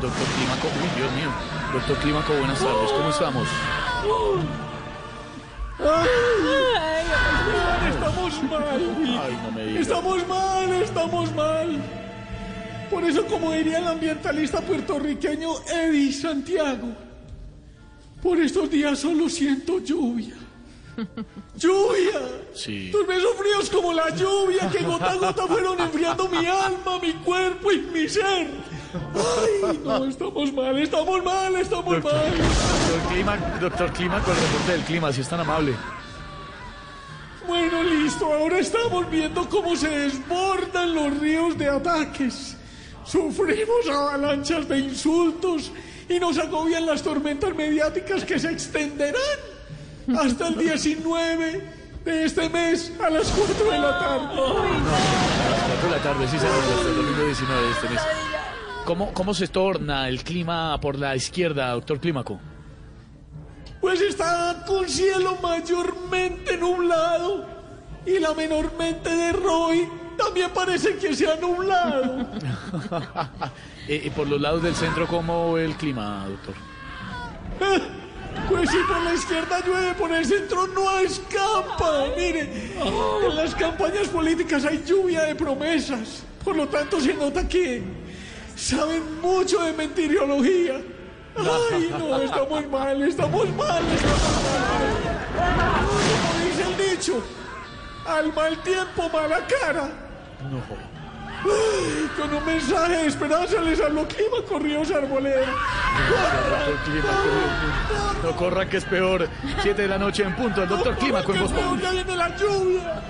Doctor Clímaco, uy, Dios mío. Doctor Clímaco, buenas tardes, ¿cómo estamos? Estamos mal. Ay, no me digas. Estamos mal, estamos mal. Por eso, como diría el ambientalista puertorriqueño Eddie Santiago, por estos días solo siento lluvia. ¡Lluvia! Sí. Tus besos fríos como la lluvia que gota a gota fueron enfriando mi alma, mi cuerpo y mi ser. ¡Ay, no! Estamos mal, estamos mal, estamos mal. Doctor Clímaco, doctor Clímaco, el reporte del clima, si es tan amable. Bueno, listo. Ahora estamos viendo cómo se desbordan los ríos de ataques. Sufrimos avalanchas de insultos y nos agobian las tormentas mediáticas que se extenderán hasta el 19 de este mes a las 4 de la tarde. A las 4 de la tarde, sí, señor, hasta el domingo 19 de este mes. ¿Cómo, ¿Cómo se torna el clima por la izquierda, doctor Clímaco? Pues está con cielo mayormente nublado y la menormente de Roy también parece que se ha nublado. Eh, eh, por los lados del centro, ¿cómo el clima, doctor? Pues si por la izquierda llueve, por el centro no escampa. Mire, en las campañas políticas hay lluvia de promesas. Por lo tanto, se nota que saben mucho de mentiriología. Ay, no, estamos mal, estamos mal, estamos mal. Como dice el dicho, al mal tiempo, mala cara. No. Ay, con un mensaje de esperanza les habló Clima Corridos Arboleda. Clímaco, no corra que es peor. 7 de la noche en punto, el doctor en Voz Porque Populi. ya viene la lluvia.